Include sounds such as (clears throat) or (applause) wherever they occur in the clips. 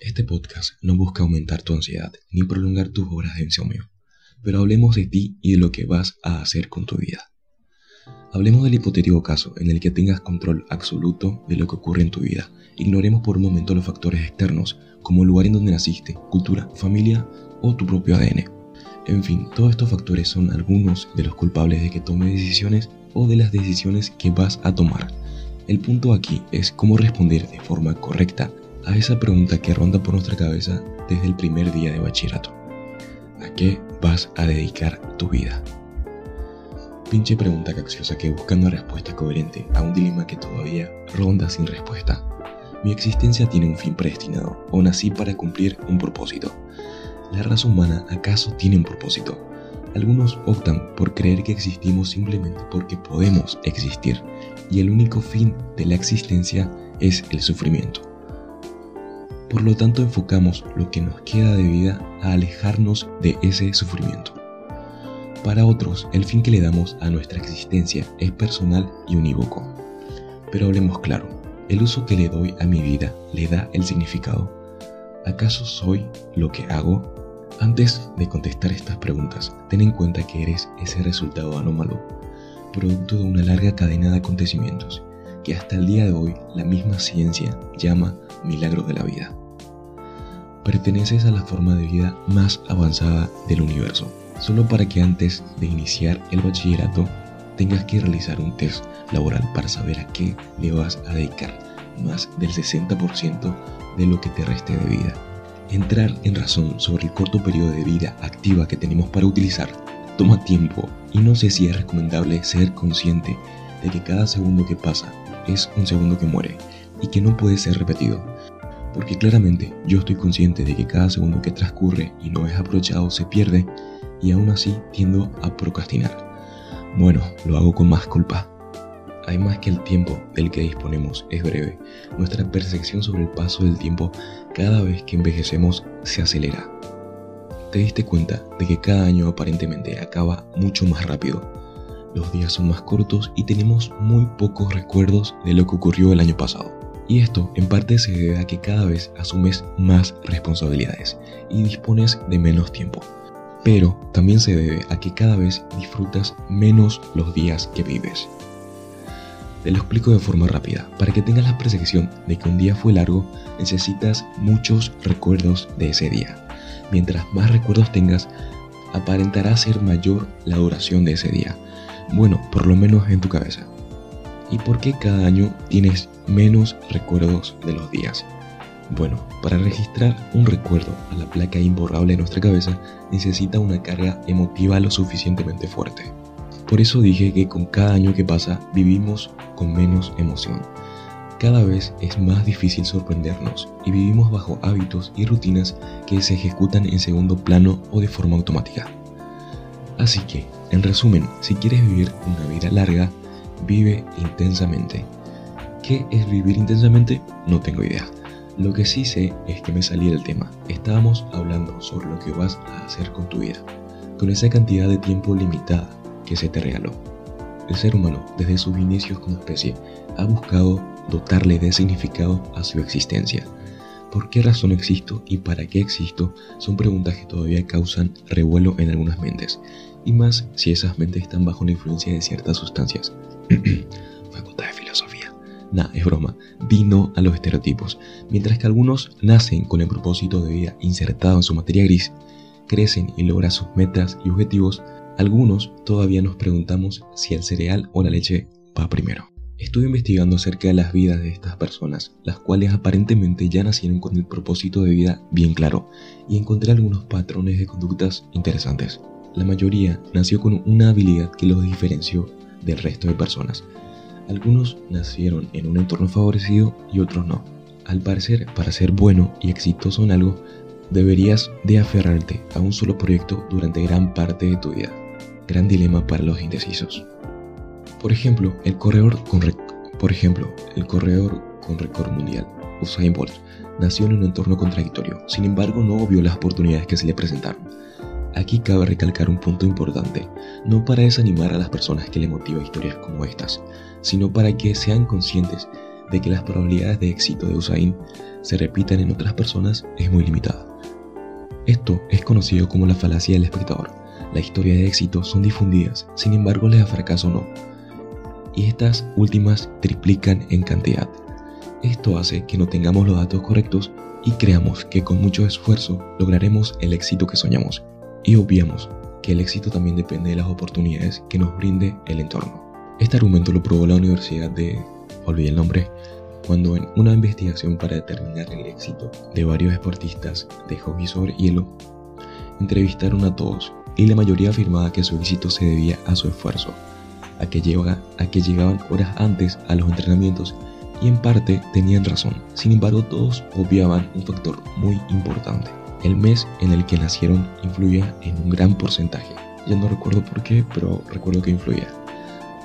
Este podcast no busca aumentar tu ansiedad ni prolongar tus horas de insomnio, pero hablemos de ti y de lo que vas a hacer con tu vida. Hablemos del hipotético caso en el que tengas control absoluto de lo que ocurre en tu vida. Ignoremos por un momento los factores externos, como el lugar en donde naciste, cultura, familia o tu propio ADN. En fin, todos estos factores son algunos de los culpables de que tomes decisiones o de las decisiones que vas a tomar. El punto aquí es cómo responder de forma correcta a esa pregunta que ronda por nuestra cabeza desde el primer día de bachillerato. ¿A qué vas a dedicar tu vida? Pinche pregunta caxiosa que busca una respuesta coherente a un dilema que todavía ronda sin respuesta. Mi existencia tiene un fin predestinado, o nací para cumplir un propósito. ¿La raza humana acaso tiene un propósito? Algunos optan por creer que existimos simplemente porque podemos existir, y el único fin de la existencia es el sufrimiento. Por lo tanto, enfocamos lo que nos queda de vida a alejarnos de ese sufrimiento. Para otros, el fin que le damos a nuestra existencia es personal y unívoco. Pero hablemos claro, ¿el uso que le doy a mi vida le da el significado? ¿Acaso soy lo que hago? Antes de contestar estas preguntas, ten en cuenta que eres ese resultado anómalo, producto de una larga cadena de acontecimientos que hasta el día de hoy la misma ciencia llama milagro de la vida perteneces a la forma de vida más avanzada del universo, solo para que antes de iniciar el bachillerato tengas que realizar un test laboral para saber a qué le vas a dedicar más del 60% de lo que te reste de vida. Entrar en razón sobre el corto periodo de vida activa que tenemos para utilizar toma tiempo y no sé si es recomendable ser consciente de que cada segundo que pasa es un segundo que muere y que no puede ser repetido porque claramente yo estoy consciente de que cada segundo que transcurre y no es aprovechado se pierde y aún así tiendo a procrastinar. Bueno, lo hago con más culpa. Además que el tiempo del que disponemos es breve, nuestra percepción sobre el paso del tiempo cada vez que envejecemos se acelera. Te diste cuenta de que cada año aparentemente acaba mucho más rápido. Los días son más cortos y tenemos muy pocos recuerdos de lo que ocurrió el año pasado. Y esto en parte se debe a que cada vez asumes más responsabilidades y dispones de menos tiempo. Pero también se debe a que cada vez disfrutas menos los días que vives. Te lo explico de forma rápida. Para que tengas la percepción de que un día fue largo, necesitas muchos recuerdos de ese día. Mientras más recuerdos tengas, aparentará ser mayor la duración de ese día. Bueno, por lo menos en tu cabeza. ¿Y por qué cada año tienes menos recuerdos de los días? Bueno, para registrar un recuerdo a la placa imborrable de nuestra cabeza necesita una carga emotiva lo suficientemente fuerte. Por eso dije que con cada año que pasa vivimos con menos emoción. Cada vez es más difícil sorprendernos y vivimos bajo hábitos y rutinas que se ejecutan en segundo plano o de forma automática. Así que, en resumen, si quieres vivir una vida larga, Vive intensamente. ¿Qué es vivir intensamente? No tengo idea. Lo que sí sé es que me salí del tema. Estábamos hablando sobre lo que vas a hacer con tu vida, con esa cantidad de tiempo limitada que se te regaló. El ser humano, desde sus inicios como especie, ha buscado dotarle de significado a su existencia. ¿Por qué razón existo y para qué existo? Son preguntas que todavía causan revuelo en algunas mentes, y más si esas mentes están bajo la influencia de ciertas sustancias. (clears throat) Facultad de filosofía. Nah, es broma. Vino a los estereotipos. Mientras que algunos nacen con el propósito de vida insertado en su materia gris, crecen y logran sus metas y objetivos, algunos todavía nos preguntamos si el cereal o la leche va primero. Estuve investigando acerca de las vidas de estas personas, las cuales aparentemente ya nacieron con el propósito de vida bien claro, y encontré algunos patrones de conductas interesantes. La mayoría nació con una habilidad que los diferenció del resto de personas. Algunos nacieron en un entorno favorecido y otros no. Al parecer, para ser bueno y exitoso en algo, deberías de aferrarte a un solo proyecto durante gran parte de tu vida. Gran dilema para los indecisos. Por ejemplo, el corredor con, por ejemplo, el corredor con récord mundial, Usain Bolt, nació en un entorno contradictorio, sin embargo no vio las oportunidades que se le presentaron Aquí cabe recalcar un punto importante, no para desanimar a las personas que le motiva historias como estas, sino para que sean conscientes de que las probabilidades de éxito de Usain se repitan en otras personas es muy limitada. Esto es conocido como la falacia del espectador. La historia de éxito son difundidas, sin embargo les da fracaso no. Y estas últimas triplican en cantidad. Esto hace que no tengamos los datos correctos y creamos que con mucho esfuerzo lograremos el éxito que soñamos. Y obviamos que el éxito también depende de las oportunidades que nos brinde el entorno. Este argumento lo probó la Universidad de, olvidé el nombre, cuando en una investigación para determinar el éxito de varios deportistas de hockey sobre hielo, entrevistaron a todos y la mayoría afirmaba que su éxito se debía a su esfuerzo, a que, a que llegaban horas antes a los entrenamientos y en parte tenían razón. Sin embargo, todos obviaban un factor muy importante. El mes en el que nacieron influía en un gran porcentaje. Ya no recuerdo por qué, pero recuerdo que influía.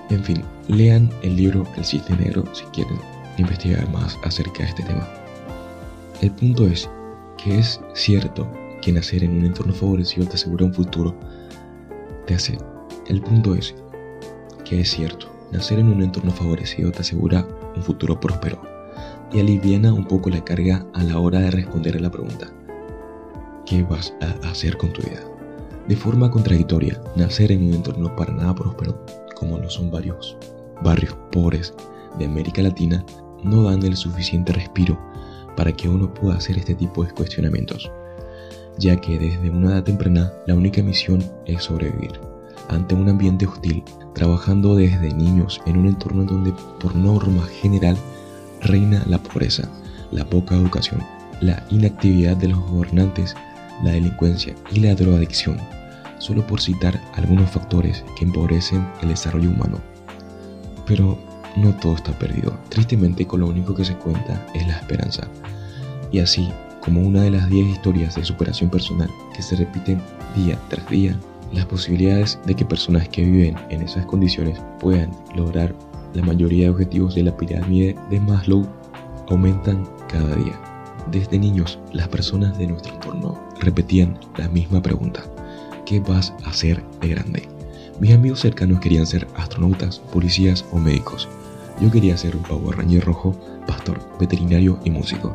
En fin, lean el libro El Cisne Negro si quieren investigar más acerca de este tema. El punto es que es cierto que nacer en un entorno favorecido te asegura un futuro. Te hace. El punto es que es cierto, nacer en un entorno favorecido te asegura un futuro próspero y aliviana un poco la carga a la hora de responder a la pregunta. ¿Qué vas a hacer con tu vida? De forma contradictoria, nacer en un entorno para nada próspero, como lo son varios barrios pobres de América Latina, no dan el suficiente respiro para que uno pueda hacer este tipo de cuestionamientos, ya que desde una edad temprana la única misión es sobrevivir ante un ambiente hostil, trabajando desde niños en un entorno donde por norma general reina la pobreza, la poca educación, la inactividad de los gobernantes, la delincuencia y la drogadicción, solo por citar algunos factores que empobrecen el desarrollo humano. Pero no todo está perdido. Tristemente con lo único que se cuenta es la esperanza. Y así como una de las 10 historias de superación personal que se repiten día tras día, las posibilidades de que personas que viven en esas condiciones puedan lograr la mayoría de objetivos de la pirámide de Maslow aumentan cada día. Desde niños, las personas de nuestro entorno repetían la misma pregunta. ¿Qué vas a hacer de grande? Mis amigos cercanos querían ser astronautas, policías o médicos. Yo quería ser un Power Ranger rojo, pastor, veterinario y músico.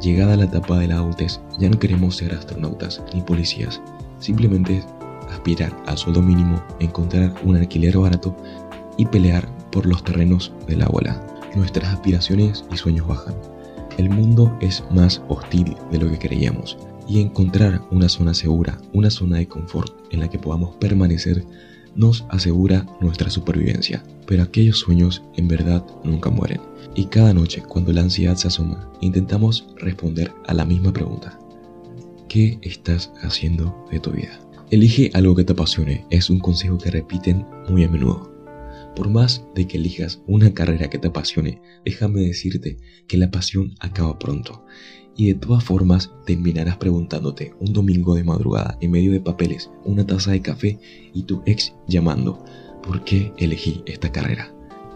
Llegada la etapa de la adultez, ya no queremos ser astronautas ni policías, simplemente aspirar al sueldo mínimo, encontrar un alquiler barato y pelear por los terrenos de la abuela. Nuestras aspiraciones y sueños bajan. El mundo es más hostil de lo que creíamos y encontrar una zona segura, una zona de confort en la que podamos permanecer nos asegura nuestra supervivencia, pero aquellos sueños en verdad nunca mueren. Y cada noche, cuando la ansiedad se asoma, intentamos responder a la misma pregunta. ¿Qué estás haciendo de tu vida? Elige algo que te apasione, es un consejo que repiten muy a menudo. Por más de que elijas una carrera que te apasione, déjame decirte que la pasión acaba pronto y de todas formas terminarás preguntándote un domingo de madrugada en medio de papeles, una taza de café y tu ex llamando, ¿por qué elegí esta carrera?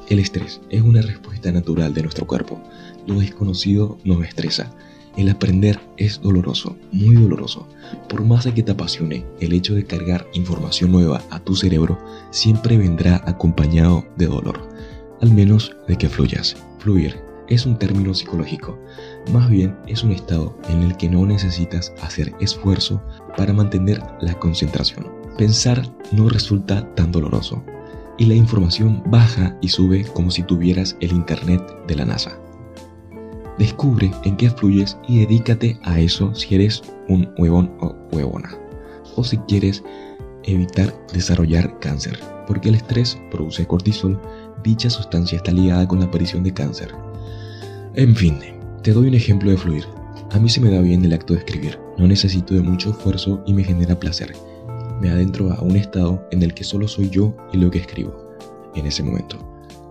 El estrés es una respuesta natural de nuestro cuerpo. Lo desconocido nos estresa. El aprender es doloroso, muy doloroso. Por más que te apasione, el hecho de cargar información nueva a tu cerebro siempre vendrá acompañado de dolor. Al menos de que fluyas. Fluir es un término psicológico. Más bien es un estado en el que no necesitas hacer esfuerzo para mantener la concentración. Pensar no resulta tan doloroso y la información baja y sube como si tuvieras el Internet de la NASA. Descubre en qué fluyes y dedícate a eso si eres un huevón o huevona. O si quieres evitar desarrollar cáncer, porque el estrés produce cortisol, dicha sustancia está ligada con la aparición de cáncer. En fin, te doy un ejemplo de fluir. A mí se me da bien el acto de escribir, no necesito de mucho esfuerzo y me genera placer. Me adentro a un estado en el que solo soy yo y lo que escribo, en ese momento.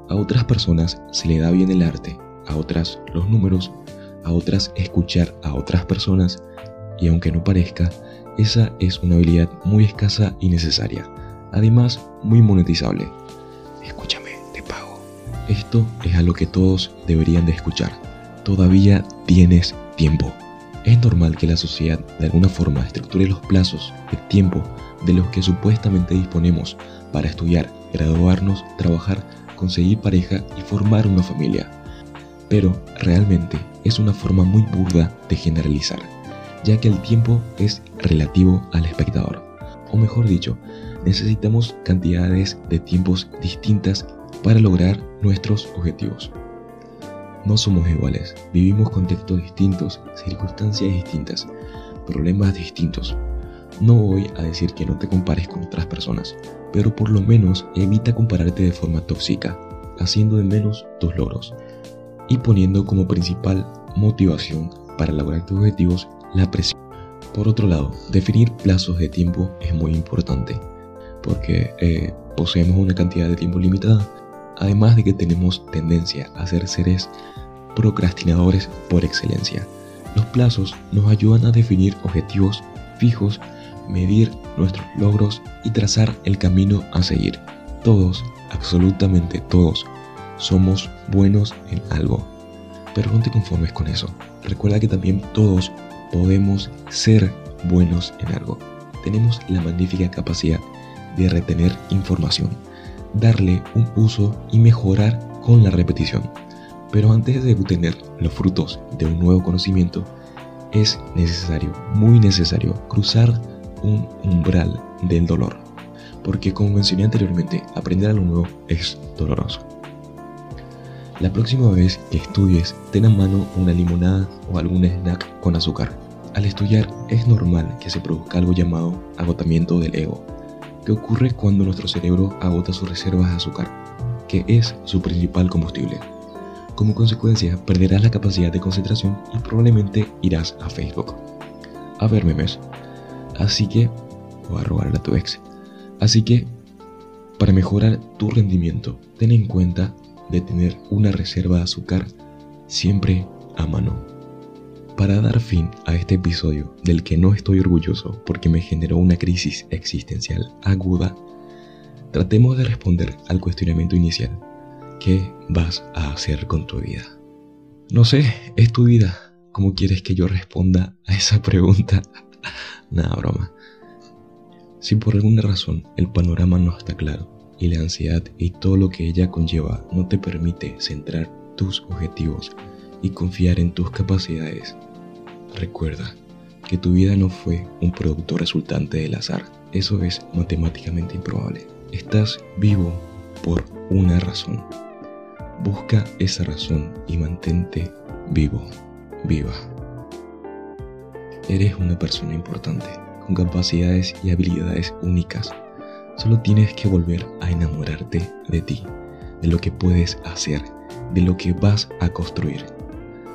A otras personas se le da bien el arte, a otras los números, a otras escuchar a otras personas, y aunque no parezca, esa es una habilidad muy escasa y necesaria, además muy monetizable. Escúchame, te pago. Esto es a lo que todos deberían de escuchar. Todavía tienes tiempo. Es normal que la sociedad de alguna forma estructure los plazos de tiempo de los que supuestamente disponemos para estudiar, graduarnos, trabajar, conseguir pareja y formar una familia. Pero realmente es una forma muy burda de generalizar, ya que el tiempo es relativo al espectador. O mejor dicho, necesitamos cantidades de tiempos distintas para lograr nuestros objetivos. No somos iguales, vivimos contextos distintos, circunstancias distintas, problemas distintos. No voy a decir que no te compares con otras personas, pero por lo menos evita compararte de forma tóxica, haciendo de menos tus logros y poniendo como principal motivación para lograr tus objetivos la presión. Por otro lado, definir plazos de tiempo es muy importante, porque eh, poseemos una cantidad de tiempo limitada, además de que tenemos tendencia a ser seres procrastinadores por excelencia. Los plazos nos ayudan a definir objetivos fijos, medir nuestros logros y trazar el camino a seguir. Todos, absolutamente todos, somos buenos en algo. Pero no te conformes con eso. Recuerda que también todos podemos ser buenos en algo. Tenemos la magnífica capacidad de retener información, darle un uso y mejorar con la repetición. Pero antes de obtener los frutos de un nuevo conocimiento, es necesario, muy necesario, cruzar un umbral del dolor. Porque como mencioné anteriormente, aprender a lo nuevo es doloroso. La próxima vez que estudies, ten a mano una limonada o algún snack con azúcar. Al estudiar es normal que se produzca algo llamado agotamiento del ego, que ocurre cuando nuestro cerebro agota sus reservas de azúcar, que es su principal combustible. Como consecuencia, perderás la capacidad de concentración y probablemente irás a Facebook a ver memes. Así que, o a robarle a tu ex. Así que, para mejorar tu rendimiento, ten en cuenta de tener una reserva de azúcar siempre a mano. Para dar fin a este episodio del que no estoy orgulloso porque me generó una crisis existencial aguda, tratemos de responder al cuestionamiento inicial ¿Qué vas a hacer con tu vida? No sé, es tu vida. ¿Cómo quieres que yo responda a esa pregunta? (laughs) Nada, broma. Si por alguna razón el panorama no está claro y la ansiedad y todo lo que ella conlleva no te permite centrar tus objetivos y confiar en tus capacidades, recuerda que tu vida no fue un producto resultante del azar. Eso es matemáticamente improbable. Estás vivo por una razón. Busca esa razón y mantente vivo, viva. Eres una persona importante, con capacidades y habilidades únicas. Solo tienes que volver a enamorarte de ti, de lo que puedes hacer, de lo que vas a construir.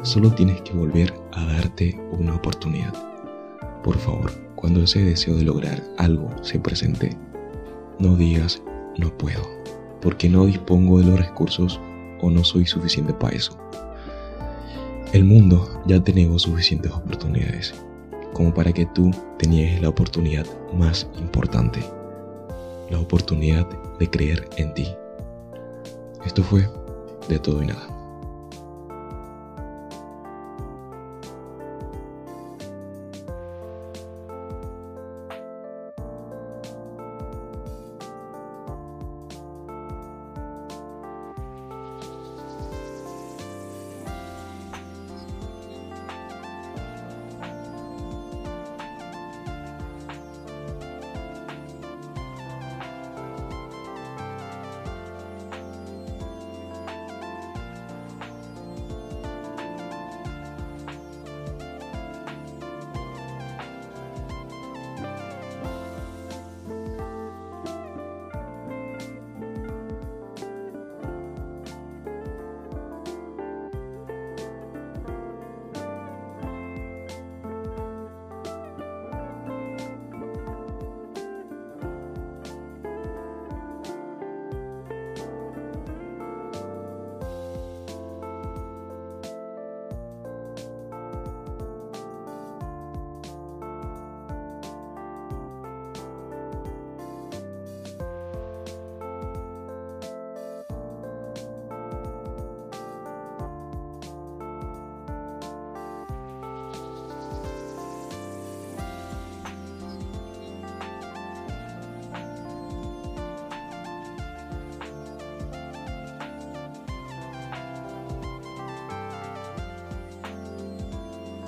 Solo tienes que volver a darte una oportunidad. Por favor, cuando ese deseo de lograr algo se presente, no digas no puedo, porque no dispongo de los recursos o no soy suficiente para eso. El mundo ya te negó suficientes oportunidades como para que tú te niegues la oportunidad más importante, la oportunidad de creer en ti. Esto fue de todo y nada.